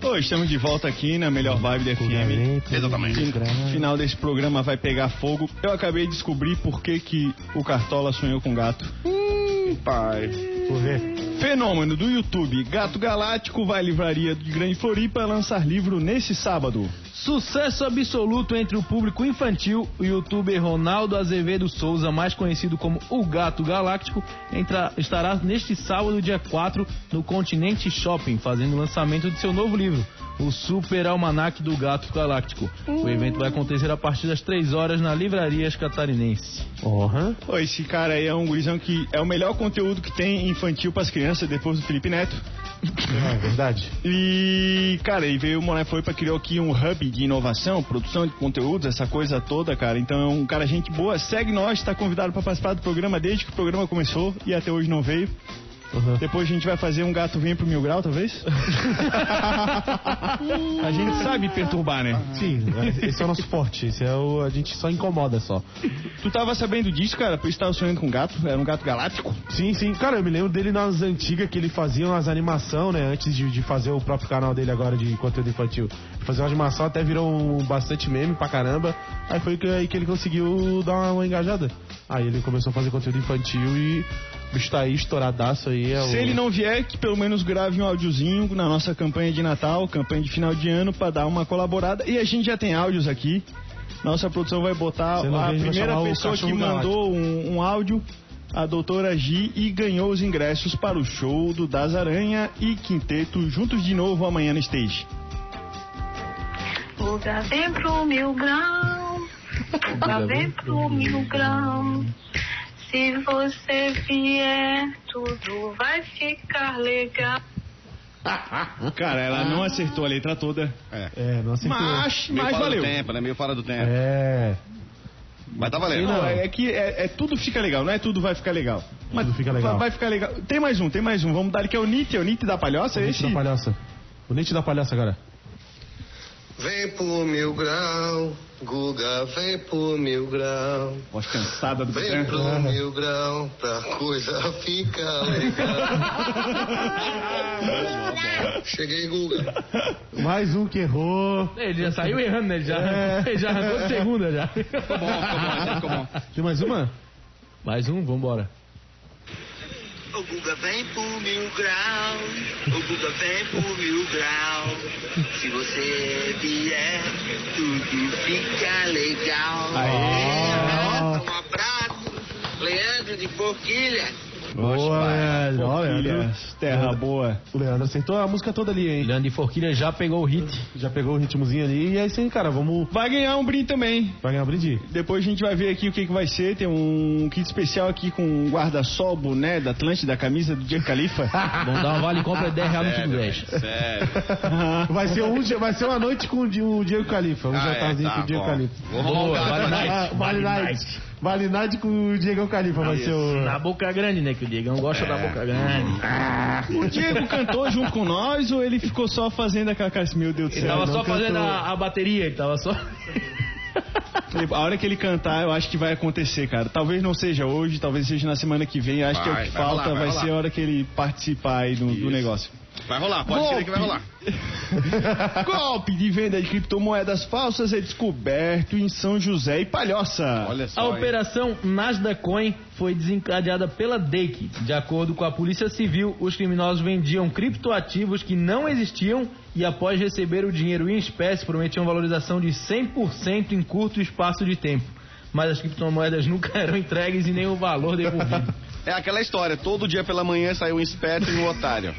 Oi, estamos de volta aqui na melhor vibe da FM. Exatamente. Final desse programa vai pegar fogo. Eu acabei de descobrir por que, que o Cartola sonhou com gato. Hum, pai. Por ver. Fenômeno do YouTube, Gato Galáctico vai à livraria de Grande Floripa lançar livro nesse sábado. Sucesso absoluto entre o público infantil, o youtuber Ronaldo Azevedo Souza, mais conhecido como o Gato Galáctico, entra- estará neste sábado, dia 4, no Continente Shopping, fazendo o lançamento de seu novo livro, o Super Almanac do Gato Galáctico. O evento vai acontecer a partir das 3 horas na Livrarias Catarinense. Pô, esse cara aí é um gurizão que é o melhor conteúdo que tem infantil pras crianças depois do Felipe Neto. É verdade. E, cara, e veio o Floripa criou aqui um hub de inovação, produção de conteúdos, essa coisa toda, cara. Então é um cara gente boa. Segue nós, tá convidado pra participar do programa desde que o programa começou e até hoje não veio. Uhum. Depois a gente vai fazer um gato vem pro mil grau, talvez? <laughs> a gente sabe perturbar, né? Sim, esse é o nosso forte. Esse é o. A gente só incomoda só. Tu tava sabendo disso, cara? Por isso tava sonhando com um gato? Era um gato galáctico? Sim, sim. Cara, eu me lembro dele nas antigas que ele fazia umas animação, né? Antes de, de fazer o próprio canal dele agora de conteúdo infantil. Fazer uma animação até virou um bastante meme pra caramba. Aí foi que, aí que ele conseguiu dar uma, uma engajada. Aí ele começou a fazer conteúdo infantil e o bicho tá aí estouradaço aí. É Se o... ele não vier, que pelo menos grave um áudiozinho na nossa campanha de Natal, campanha de final de ano, pra dar uma colaborada. E a gente já tem áudios aqui. Nossa produção vai botar a primeira pessoa que mandou um, um áudio, a doutora Gi, e ganhou os ingressos para o show do Das Aranha e Quinteto juntos de novo amanhã no stage. Buga vem pro mil grau, buga vem pro mil grau. Se você vier, tudo vai ficar legal. <laughs> Cara, ela não acertou a letra toda. É. É, não acertou. Mas, Meio mas fora valeu. do tempo, né? Meio fora do tempo. É. Mas tá valendo. Não, é, é que é, é tudo fica legal, não é tudo vai ficar legal. Mas Tudo fica legal. Vai, ficar legal. Tem mais um, tem mais um. Vamos dar ele que é o Nite, é o Nite da palhoça, O Nite esse? da palhaça. O Nite da palhaça agora. Vem pro mil grau, Guga, vem pro mil grau. Voz cansada do Vem pro mil grau, pra coisa ficar legal. <laughs> Cheguei, Guga. Mais um que errou. Ele já saiu errando, né? Ele já, É. <laughs> ele já arrancou de segunda já. Ficou bom, ficou bom, ficou bom. Tem mais uma? Mais um, vambora. O Guga vem pro mil grau, o Guga vem pro mil grau. Se você vier, tudo fica legal. Aê. Um abraço, Leandro de Forquilha. Boa, Leandro. Leandro. Forquilhas, terra boa. O Leandro acertou a música toda ali, hein? Leandro de Forquilha já pegou o hit. Já pegou o ritmozinho ali. E é isso aí, cara. Vamos. Vai ganhar um brinde também. Vai ganhar um brinde. Depois a gente vai ver aqui o que, que vai ser. Tem um kit especial aqui com um guarda-sol, boné da Atlântida, camisa do Diego Califa. <laughs> Vamos dar um vale compra de 10 reais no Sério, 10. velho, sério. <laughs> Vai ser, um, dia- vai ser uma noite com o Di- o Diego Califa. Um Ah, é, jantarzinho tá com o Diego bom. Califa. Um Boa, vale night. Vale Night. Vale Night com o Diego Califa vai ser o. Na boca grande, né? Que o Diegão gosta da boca grande. O Diego cantou junto com nós ou ele ficou só fazendo aquela cara assim, meu Deus do Ele céu? tava não só fazendo cantou. a, a bateria, ele tava só. A hora que ele cantar, eu acho que vai acontecer, cara. Talvez não seja hoje, talvez seja na semana que vem. Acho que é o Vai, que vai falta, rolar, vai vai, ser a hora que ele participar aí do, do negócio. Vai rolar, pode crer que vai rolar. <laughs> Golpe de venda de criptomoedas falsas é descoberto em São José e Palhoça. Olha só. A hein? operação Nasdaq Coin foi desencadeada pela DEIC. De acordo com a Polícia Civil, os criminosos vendiam criptoativos que não existiam e, após receber o dinheiro em espécie, prometiam valorização de 100% em curto espaço de tempo. Mas as criptomoedas <laughs> nunca eram entregues e nem o valor devolvido. É aquela história, todo dia pela manhã sai um esperto e um otário.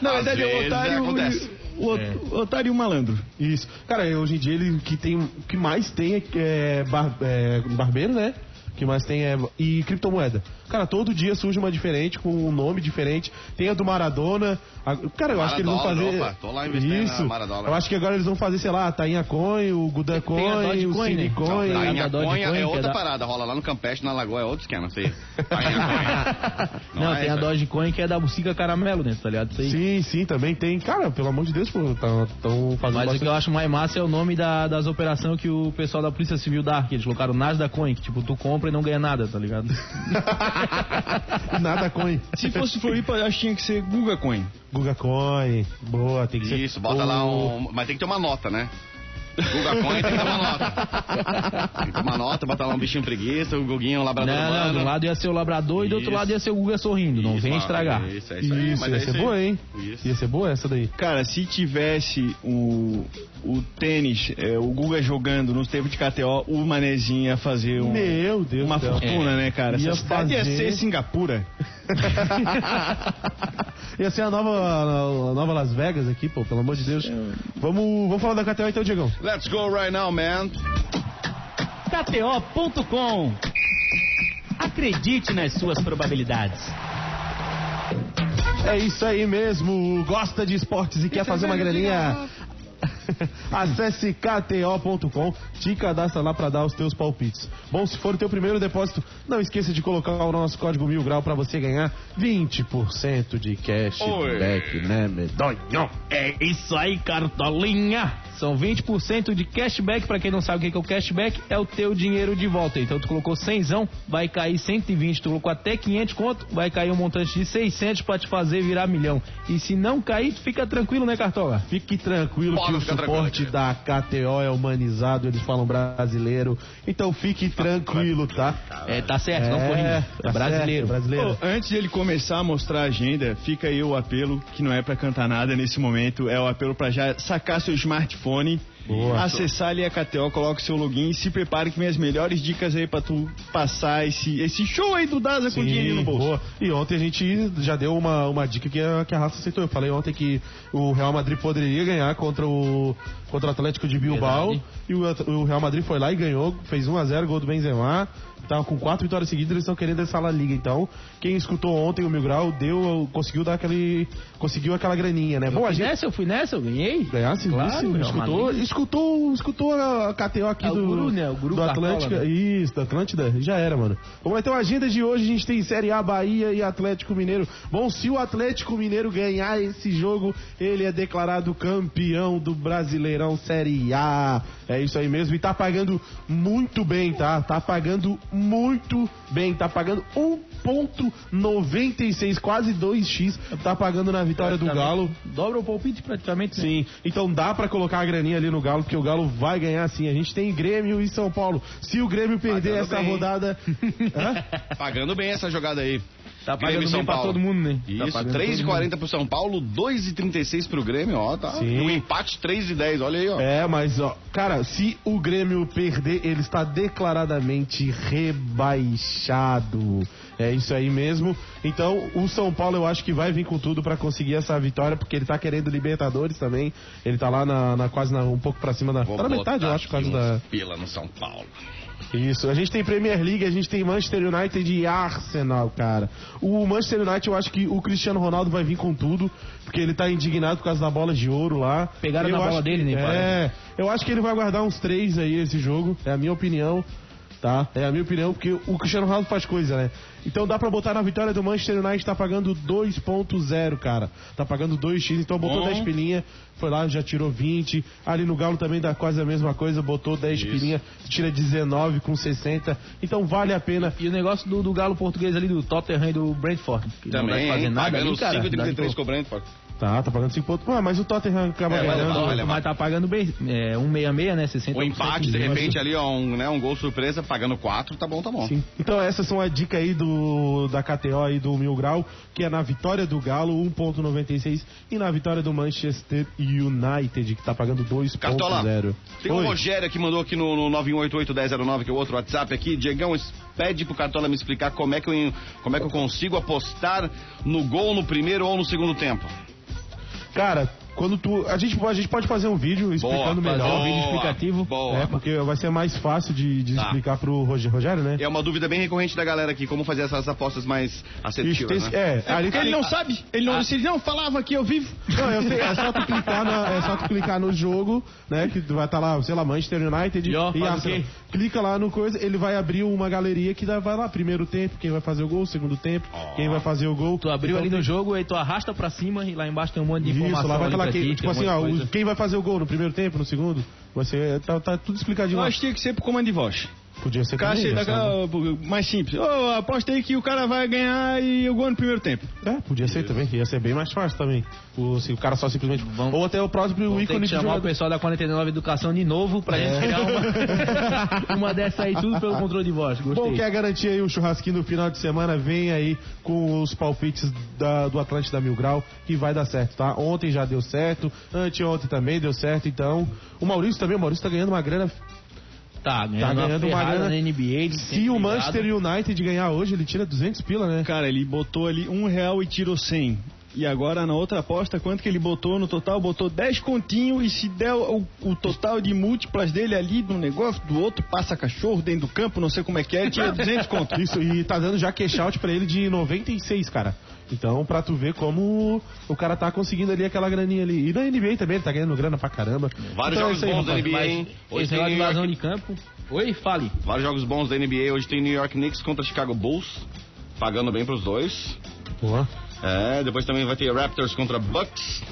Na Às verdade, é o otário, acontece. o, o- o otário e o malandro. Isso. Cara, hoje em dia ele o que tem, o que mais tem é, é, bar- é barbeiro, né? O que mais tem é e criptomoeda. Cara, todo dia surge uma diferente com um nome diferente. Tem a do Maradona. A- cara, eu acho que eles vão Maradona, fazer opa, tô lá investindo na isso. Maradona. Eu acho que agora eles vão fazer, sei lá, a Tainha Coin, o Gudan a Coin, o Dogecoin, né? Não, Tainha da que é é outra da- parada, rola lá no Campestre, na Lagoa, é outro esquema, sei. <laughs> Tainha Conha. Não, é tem a essa. Dogecoin que é da bucica caramelo dentro, tá ligado? Sim, sim, também tem. Cara, pelo amor de Deus, pô, estão fazendo Mas o que bastante. eu acho mais massa é o nome da- das operações que o pessoal da Polícia Civil dá, que eles colocaram Nasdaq Coin, que tipo, tu compra e não ganha nada, tá ligado? <laughs> <laughs> Nada Coin. Se fosse Floripa, eu acho que tinha que ser Guga Coin. Guga Coin. Boa, tem que ser. Isso, bota lá um. Mas tem que ter uma nota, né? Guga Coin tem que tomar nota. Tem que tomar nota, botar lá um bichinho preguiça, o Guguinho, um labrador Não, não, de um lado ia ser o labrador e do outro Isso. lado ia ser o Guga sorrindo. Não Isso, vem ó, estragar. Isso, é isso aí. Isso, mas ia é ser boa, hein? Isso. Ia ser boa essa daí. Cara, se tivesse o, o tênis, é, o Guga jogando nos tempos de KTO, o Manezinho ia fazer um- Meu Deus uma céu. fortuna, né, cara? Ia Essa cidade ia fazer- ser Singapura. <laughs> Ia ser a nova, a nova Las Vegas aqui, pô, pelo amor de Deus. Vamos, vamos falar da KTO então, Diegão. Let's go right now, man. KTO.com. Acredite nas suas probabilidades. É isso aí mesmo. Gosta de esportes e quer fazer uma graninha? <laughs> Acesse kto.com, te cadastra lá pra dar os teus palpites. Bom, se for o teu primeiro depósito, não esqueça de colocar o nosso código mil grau pra você ganhar 20% de cashback, né, medonho? É isso aí, cartolinha! São 20% de cashback. Pra quem não sabe o que é o cashback, é o teu dinheiro de volta. Então tu colocou 100, vai cair 120. Tu colocou até 500 conto, vai cair um montante de 600 pra te fazer virar milhão. E se não cair, tu fica tranquilo, né, Cartola? Fique tranquilo Pode que o suporte da KTO é humanizado, eles falam brasileiro. Então fique tranquilo, tá? É, tá certo, não corrige. É tá brasileiro. certo, brasileiro. Pô, antes de ele começar a mostrar a agenda, fica aí o apelo, que não é pra cantar nada nesse momento, é o apelo pra já sacar seu smartphone, Boa. acessar ali a KTO, coloque seu login e se prepare que vem as melhores dicas aí pra tu passar esse, esse show aí do Daza com dinheiro no bolso. boa. E ontem a gente já deu uma, uma dica que a, que a raça aceitou. Eu falei ontem que o Real Madrid poderia ganhar contra o, contra o Atlético de Bilbao. Verdade. E o, o Real Madrid foi lá e ganhou, fez 1x0, gol do Benzema. Tava com quatro vitórias seguidas, eles estão querendo essa La Liga. Então, quem escutou ontem o Mil Grau deu, conseguiu dar aquele. Conseguiu aquela graninha, né? Bom, Eu a fui gente. nessa, eu fui nessa, eu ganhei. Ganhasse, Claro, Real escutou, escutou, escutou a KTO aqui É do, guru, né? O guru do Cartola, Atlântica. né? Isso, da Atlântida. Já era, mano. Vamos lá, então, a agenda de hoje, a gente tem Série A, Bahia e Atlético Mineiro. Bom, se o Atlético Mineiro ganhar esse jogo, ele é declarado campeão do Brasileirão Série A. É isso aí mesmo. E tá pagando muito bem, tá? Tá pagando muito bem. Tá pagando 1,96, quase 2x. Tá pagando na vitória do Galo. Dobra o palpite praticamente. né? Sim, então dá pra colocar a graninha ali no Galo, porque o Galo vai ganhar sim. A gente tem Grêmio e São Paulo. Se o Grêmio perder Pagando essa bem. rodada. <laughs> Pagando bem essa jogada aí. Tá pagando São bem pra Paulo. todo mundo, né? Tá Isso, pagando 3,40 pro São Paulo, 2,36 pro Grêmio, ó, tá. Sim. Um empate 3,10, olha aí, ó. É, mas ó, cara, se o Grêmio perder, ele está declaradamente rebaixado. É isso aí mesmo. Então, o São Paulo eu acho que vai vir com tudo pra conseguir essa vitória, porque ele tá querendo Libertadores também. Ele tá lá na, na- quase na- um pouco pra cima da. Vou Tá na metade, eu acho, quase da. Pila no São Paulo. Isso, a gente tem Premier League, a gente tem Manchester United e Arsenal, cara. O Manchester United, eu acho que o Cristiano Ronaldo vai vir com tudo, porque ele tá indignado por causa da bola de ouro lá. Pegaram Eu na bola dele, né, É, eu acho que ele vai guardar uns três aí esse jogo, é a minha opinião. Tá? É a minha opinião, porque o Cristiano Ronaldo faz coisa, né? Então dá pra botar na vitória do Manchester United, tá pagando 2.0, cara. Tá pagando 2x, então botou Bom. 10 pilinha, foi lá, já tirou 20. Ali no Galo também dá quase a mesma coisa, botou 10 Isso. pilinha, tira 19 com 60. Então vale a pena. E o negócio do, do galo português ali, do Tottenham e do Brentford. Que não Também, dá pra fazer nada Pagando ali, cara. 5,33 cobrando, pô. Tá, tá pagando 5 pontos. Ah, mas o Tottenham acaba É, vai ganhando. levar, vai levar. Mas tá pagando bem, é, 166, né? 60 O empate, de repente, ali, ó, um, né, um gol surpresa, pagando 4, tá bom, tá bom. Sim. Então essas são a dica aí do da KTO aí do Mil Grau, que é na vitória do Galo 1.96 e na vitória do Manchester United, que tá pagando 2.0. Cartola, tem um Oi. Rogério que mandou aqui no, no 918811009, que é o outro WhatsApp aqui. Diegão, pede pro Cartola me explicar como é, que eu, como é que eu consigo apostar no gol no primeiro ou no segundo tempo. Cara, quando tu. A gente, a gente pode fazer um vídeo explicando Boa, melhor. um vídeo explicativo. boa. É, porque vai ser mais fácil de, de Tá. explicar pro Rogério, né? É uma dúvida bem recorrente da galera aqui, como fazer essas apostas mais Isso, assertivas, tem- né? é, ali Porque ele não sabe, ele não, se ele não falava aqui ao vivo. Não, eu sei, é só tu clicar, na- é só tu clicar no jogo, né? Que tu vai estar lá, sei lá, Manchester United E, ó, e Arsenal. Clica lá no coisa, ele vai abrir uma galeria que vai lá, primeiro tempo, quem vai fazer o gol, segundo tempo, quem vai fazer o gol. Tu abriu Então, ali no jogo, aí tu arrasta pra cima e lá embaixo tem um monte de Isso, informação lá vai lá, ti, tipo assim, ó, coisa. quem vai fazer o gol no primeiro tempo, no segundo, ser, tá, tá tudo explicadinho Eu acho que tinha que ser pro comando de voz. Podia ser Caixa daquela, mais simples. Ô, apostei que o cara vai ganhar e eu ganho no primeiro tempo. É, podia ser também. Ia ser bem mais fácil também. O, se o cara só simplesmente. Vamos- Ou até o próprio Vamos ter ícone que chamar o jogador. pessoal da 49 Educação de novo pra gente criar uma, <laughs> uma dessa aí, tudo pelo controle de voz. Gostei. Bom, quer garantir aí um churrasquinho no final de semana? Vem aí com os palpites da- do Atlântida Mil Grau, que vai dar certo, tá? Ontem já deu certo, anteontem também deu certo, então. O Maurício também, o Maurício tá ganhando uma grana. Tá ganhando, ganhando uma grana. na NBA. Se o ligado. Manchester United ganhar hoje, ele tira 200 pila, né? Cara, ele botou ali um real e tirou 100. E agora na outra aposta, quanto que ele botou no total? Botou 10 continho e se der o, o total de múltiplas dele ali no negócio, do outro passa cachorro dentro do campo, não sei como é que é, tira 200 conto. <laughs> Isso, e tá dando já cash out pra ele de 96, cara. Então, pra tu ver como o cara tá conseguindo ali aquela graninha ali. E na NBA também, ele tá ganhando grana pra caramba. Vários Então é jogos isso aí, bons da. NBA, hein? Hoje tem New invasão York, de campo. Oi, fale. vários jogos bons da NBA. Hoje tem New York Knicks contra Chicago Bulls, pagando bem pros dois. Boa. É, depois também vai ter Raptors contra Bucks.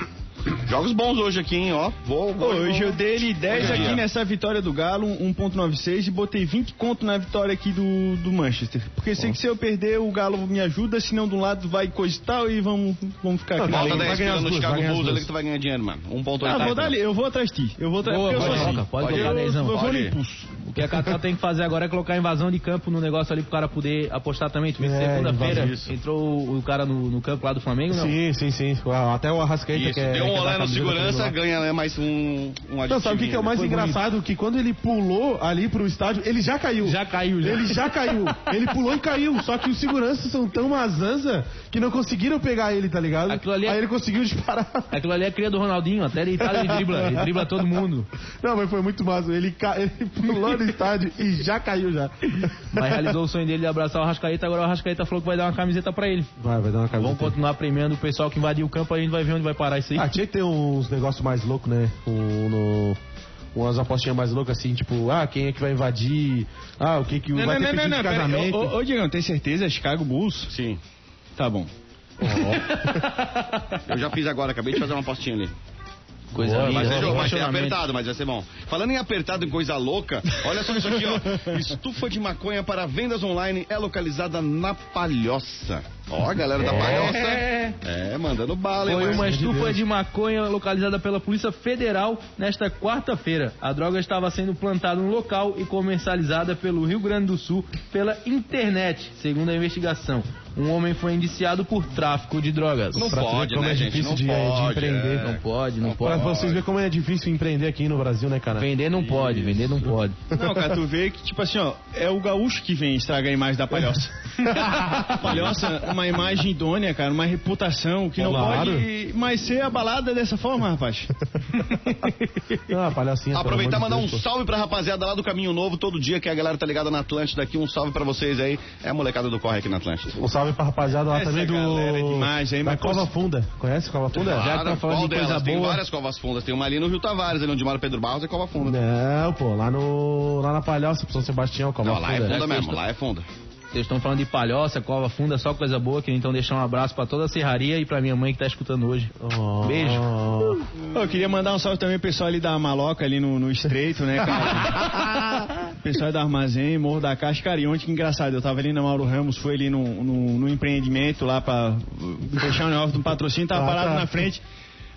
Jogos bons hoje aqui, hein, ó. Vou, vou, Hoje eu dei ele 10 Hoje é aqui dia. nessa vitória do Galo, 1.96 e botei 20 conto na vitória aqui do, do Manchester. Porque sei que se eu perder, o Galo me ajuda, senão de um lado vai coisa e tal e vamos, vamos ficar Não, aqui. Falta Vai 10 ganhar pila no Chicago Bulls ali que tu vai ganhar dinheiro, mano. 1.80. Ah, vou dar ali, eu vou atrás de ti. Eu vou atrás, Boa, porque eu sou pode assim. pode eu, colocar dezão. eu vou no Pode. O que a Cacau tem que fazer agora é colocar invasão de campo no negócio ali pro cara poder apostar também. Tu vê, É, segunda-feira invasão. entrou o cara no, no campo lá do Flamengo, não? Sim, sim, sim. Até o Arrascaeta Isso, quer. deu um olé na ele segurança, ganha né, mais um, um Não, sabe o que, que é o mais Foi bonito. engraçado? Que quando ele pulou ali pro estádio, ele já caiu. Já caiu, já. Ele já caiu. Ele pulou e caiu. Só que os seguranças são tão mazanza que não conseguiram pegar ele, tá ligado? É- Aí ele conseguiu disparar. Aquilo ali é cria do Ronaldinho, até deitado ele dribla, ele dribla todo mundo. Não, mas foi muito massa. Ele, ca... ele pulou <laughs> no estádio e já caiu já. Mas realizou o sonho dele de abraçar o Arrascaeta, agora o Arrascaeta falou que vai dar uma camiseta pra ele. Vai, vai dar uma camisa. Vamos continuar premiando o pessoal que invadiu o campo, aí a gente vai ver onde vai parar isso aí. Ah, tinha que ter uns negócios mais loucos, né? Um, no... Umas apostinhas mais loucas assim, tipo, ah, quem é que vai invadir? Ah, o que que Não, vai não, ter não, não, pedido não, casamento? Ô, ô, ô, Diegão, tem certeza? Chicago Bulls? Sim. Tá bom. Eu já fiz agora, acabei de fazer uma apostinha ali. Coisa Boa, linda. ser jogo, vai ser apertado, mas vai ser bom. Falando em apertado em coisa louca, olha só isso aqui, ó. Estufa de maconha para vendas online é localizada na Palhoça. Ó, a galera da Palhoça. É. É, mandando bala, hein, Foi mas- uma estufa de maconha localizada pela Polícia Federal nesta quarta-feira. A droga estava sendo plantada no local e comercializada pelo Rio Grande do Sul pela internet, segundo a investigação. Um homem foi indiciado por tráfico de drogas. Não Pra pode, como né, é gente? difícil Não de- de pode, empreender. é. Não pode, não Pra pode. vocês verem como é difícil empreender aqui no Brasil, né, cara? Vender não pode, vender não pode. Não, cara, tu vê que, tipo assim, ó, é o gaúcho que vem estragar a imagem da palhoça. <laughs> palhoça, uma imagem idônea, cara, uma reputação que não Claro. pode mais ser abalada dessa forma, rapaz. <laughs> Ah, palhacinha. Aproveitar e de mandar um Deus, pô. salve pra rapaziada lá do Caminho Novo, todo dia que a galera tá ligada na Atlântida aqui. Um salve pra vocês aí. É a molecada do Corre aqui na Atlântida. Um salve pra rapaziada lá Essa também do. é demais, hein, da mas Cova Funda. Conhece Cova Funda? Já Claro, tá falando de coisa delas? Tem boa. várias covas fundas. Tem uma ali no Rio Tavares, ali onde mora Pedro Barros, é cova funda. Não, pô, lá no. lá na Palhoça, São Sebastião, Cova Não, lá é Funda. funda Já mesmo, lá é funda. Vocês estão falando de palhoça, cova funda, só coisa boa. Queria então deixar um abraço pra toda a serraria e pra minha mãe que tá escutando hoje. Oh. Beijo. Eu queria mandar um salve também pro pessoal ali da Maloca, ali no, no Estreito, né, cara? O <laughs> pessoal da Armazém, Morro da Caixa, cara, e ontem que engraçado, eu tava ali na Mauro Ramos, foi ali no, no, no empreendimento lá pra uh, fechar um negócio de um patrocínio, tava Ah, parado tá. na frente.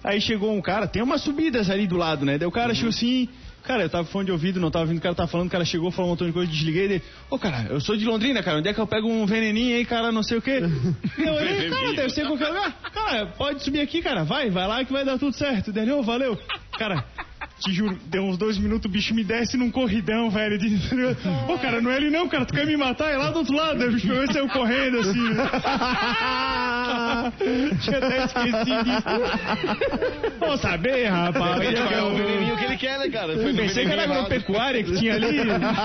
Aí chegou um cara, tem umas subidas ali do lado, né? Daí o cara chegou assim, cara, eu tava com fone de ouvido, não tava ouvindo o cara tá falando, o cara chegou, falou um montão de coisa, desliguei dele. Ô, cara, eu sou de Londrina, cara, onde é que eu pego um veneninho aí, cara, não sei o quê? <laughs> Eu olhei, cara, deve ser qualquer lugar. Cara, pode subir aqui, cara, vai, vai lá que vai dar tudo certo. Dele, ô, valeu. Cara, te juro, deu uns dois minutos, o bicho me desce num corridão, velho. De... Ô, cara, não é ele não, cara, tu quer me matar? É lá do outro lado. Aí o bicho pegou e saiu correndo, assim. <laughs> Tinha até esquecido disso. Vou saber, rapaz. É o veneninho que ele quer, né, cara? Foi Pensei que era errado. agropecuária que tinha ali.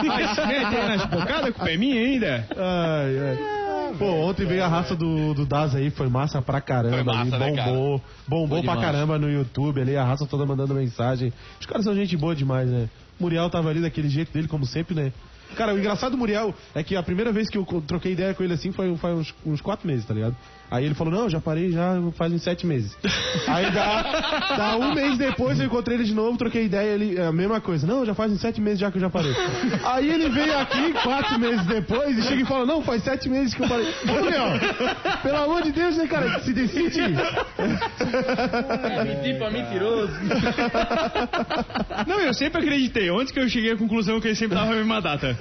Mas aí nas bocadas com o pé minha ainda. Ai, ai. Pô, ontem veio a raça do, do Daz aí, foi massa pra caramba. Foi massa, ali, né, bombou. Bombou Foi pra demais. caramba no YouTube ali, a raça toda mandando mensagem. Os caras são gente boa demais, né? Muriel tava ali daquele jeito dele, como sempre, né? Cara, o engraçado do Muriel é que a primeira vez que eu troquei ideia com ele assim foi, foi uns, uns quatro meses, tá ligado? Aí ele falou, não, já parei já faz uns sete meses. <laughs> Aí dá, dá um mês depois eu encontrei ele de novo, troquei ideia, ele, é a mesma coisa. Não, já faz uns sete meses já que eu já parei. Aí ele veio aqui quatro meses depois e chega e fala, não, faz sete meses que eu parei. Ô, Muriel, pelo amor de Deus, né, cara? Se decide. Mentir pra mentiroso. Não, eu sempre acreditei. Ontem que eu cheguei à conclusão que ele sempre dava a mesma data.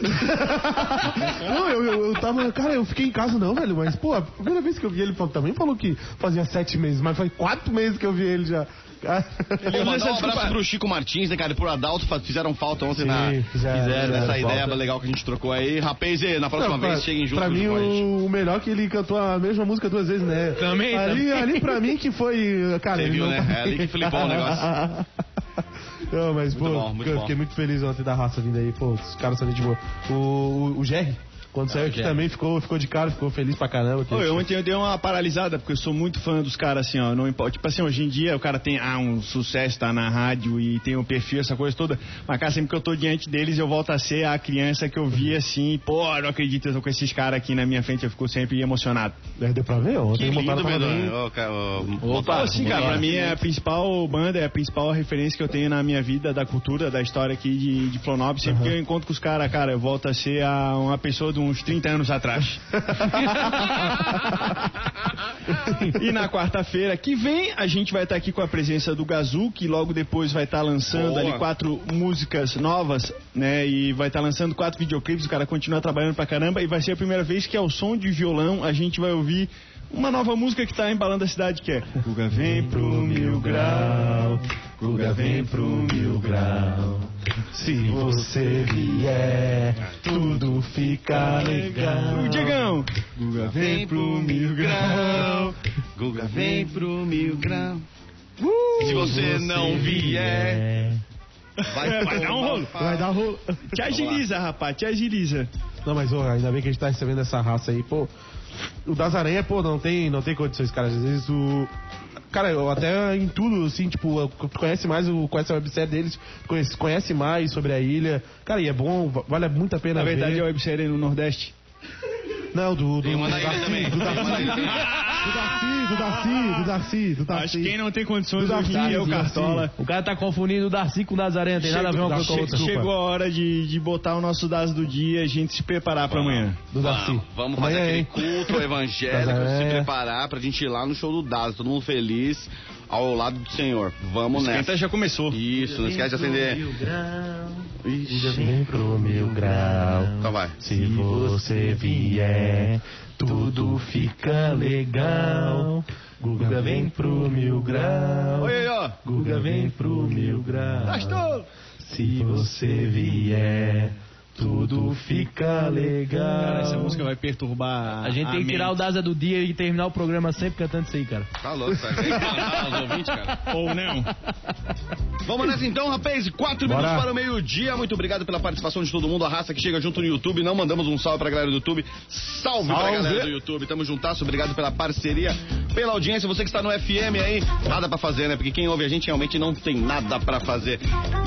Não, eu, eu, eu tava. Cara, eu fiquei em casa não, velho. Mas, pô, a primeira vez que eu vi ele falou- também falou que fazia sete meses, mas foi quatro meses que eu vi ele já. Vou mandar um desculpa. abraço pro Chico Martins, né, cara? E pro Adalto fizeram falta ontem Sim, na. fizeram, fizeram Essa ideia falta. legal que a gente trocou aí. Rapaz, e na próxima Não, pra, vez cheguem juntos pra mim, o, o melhor é que ele cantou a mesma música duas vezes, né? Também, ali, também. ali pra mim que foi. Cara, Você ele viu, não- né? É ali que flipou o <laughs> negócio. Não, mas, pô, bom, muito eu bom. fiquei muito feliz ontem da raça vindo aí. Pô, os caras são de boa. O, o, o Jerry, quando saiu aqui também, ficou, ficou de cara, ficou feliz pra caramba. que- Ô, eu ontem eu dei uma paralisada, porque eu sou muito fã dos caras, assim, ó. Não importa. Tipo assim, hoje em dia o cara tem ah, um sucesso, tá na rádio e tem um perfil, essa coisa toda. Mas, cara, sempre que eu tô diante deles, eu volto a ser a criança que eu vi assim, pô, não acredito, eu tô com esses caras aqui na minha frente, eu fico sempre emocionado. É, Deu pra ver ontem. Que lindo, Pô, botaram- assim, cara, pra mim é a principal banda, é a principal referência que eu tenho na minha vida, da cultura, da história aqui de, de Florianópolis. Sempre que eu encontro com os caras, cara, eu volto a ser a- uma pessoa de uns 30 anos atrás. <laughs> e na quarta-feira que vem, a gente vai estar aqui com a presença do Gazu, que logo depois vai estar lançando Boa. ali quatro músicas novas, né? E vai estar lançando quatro videoclipes, o cara continua trabalhando pra caramba. E vai ser a primeira vez que ao som de violão a gente vai ouvir uma nova música que tá embalando a cidade, que é Guga vem pro mil grau, Guga vem pro mil grau. Se você vier, tudo fica legal. O Diegão, Guga vem pro mil grau. Guga vem pro mil grau. Uh, Se você não vier, vai, É, <laughs> vai dar um rolo. Vai dar rolo. Te agiliza, rapaz, te agiliza. Não, mas ô, ainda bem que a gente tá recebendo essa raça aí, pô. O das aranhas, pô, não tem, não tem condições, cara. Às vezes o. Cara, eu até em tudo, assim, tipo, tu conhece mais o, conhece a websérie deles, conhece, conhece mais sobre a ilha. Cara, e é bom, va- vale muito a pena Na verdade, ver. é websérie no Nordeste. Não, do. do Tem uma do na ilha também. Do Tem uma na ilha também. Do Darcy, do Darcy, do Darcy, do Darcy. Acho que quem não tem condições Do hoje Darcy, dia é o. Cartola. O cara tá confundindo o Darcy com o Nazaré, tem nada a ver uma coisa com a outra. Chegou a hora de, de botar o nosso dados do dia e a gente se preparar pra amanhã. Do Darcy. Vamos, fazer aquele culto evangélico, se preparar pra gente ir lá no show do Dazo, todo mundo feliz, ao lado do Senhor. Vamos Esquenta nessa. já começou. Isso, não esquece de acender. Ixi, Vem pro meu grau. então vai. Se você vier, tudo fica legal. Guga vem pro mil grau. Oi, ó. Guga vem pro mil grau. Se você vier, tudo fica legal. Cara, essa música vai perturbar A gente tem que tirar o Daza do dia e terminar o programa sempre cantando isso aí, cara. Tá louco, <laughs> os ouvintes, cara. Ou não. Vamos nessa então, rapaz. Quatro Bora. minutos para o meio-dia. Muito obrigado pela participação de todo mundo. A raça que chega junto no YouTube. Não mandamos um salve pra galera do YouTube. Salve, pra Salve. galera do YouTube. Tamo juntasso. Obrigado pela parceria, pela audiência. Você que está no FM aí, nada pra fazer, né? Porque quem ouve a gente realmente não tem nada pra fazer.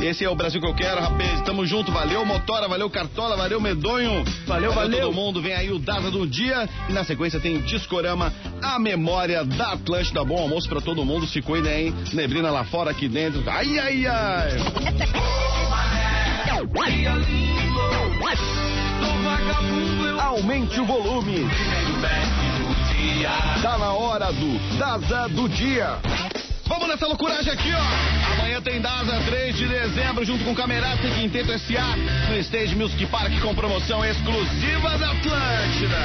Esse é o Brasil que eu quero, rapaz. Tamo junto. Valeu, Motora. Valeu, Cartola. Valeu, Medonho. Valeu, valeu. todo mundo. Vem aí o Daza do Dia. E na sequência tem Discorama, a memória da Atlântida. Bom almoço pra todo mundo. Se cuida, hein? Neblina lá fora, aqui dentro. Ai, ai, ai. Aumente o volume. Tá na hora do Daza do Dia. Vamos nessa loucuragem aqui, ó. Amanhã tem Daza, 3 de dezembro, junto com Camerata e Quinteto S.A. no Stage Music Park com promoção exclusiva da Atlântida.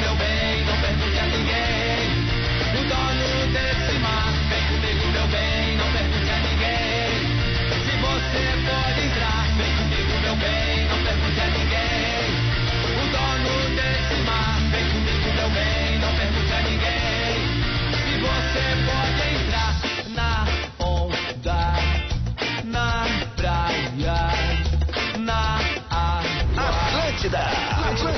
meu bem, não pergunte a ninguém. O dono desse mar, vem comigo, meu bem, não pergunte a ninguém. Se você pode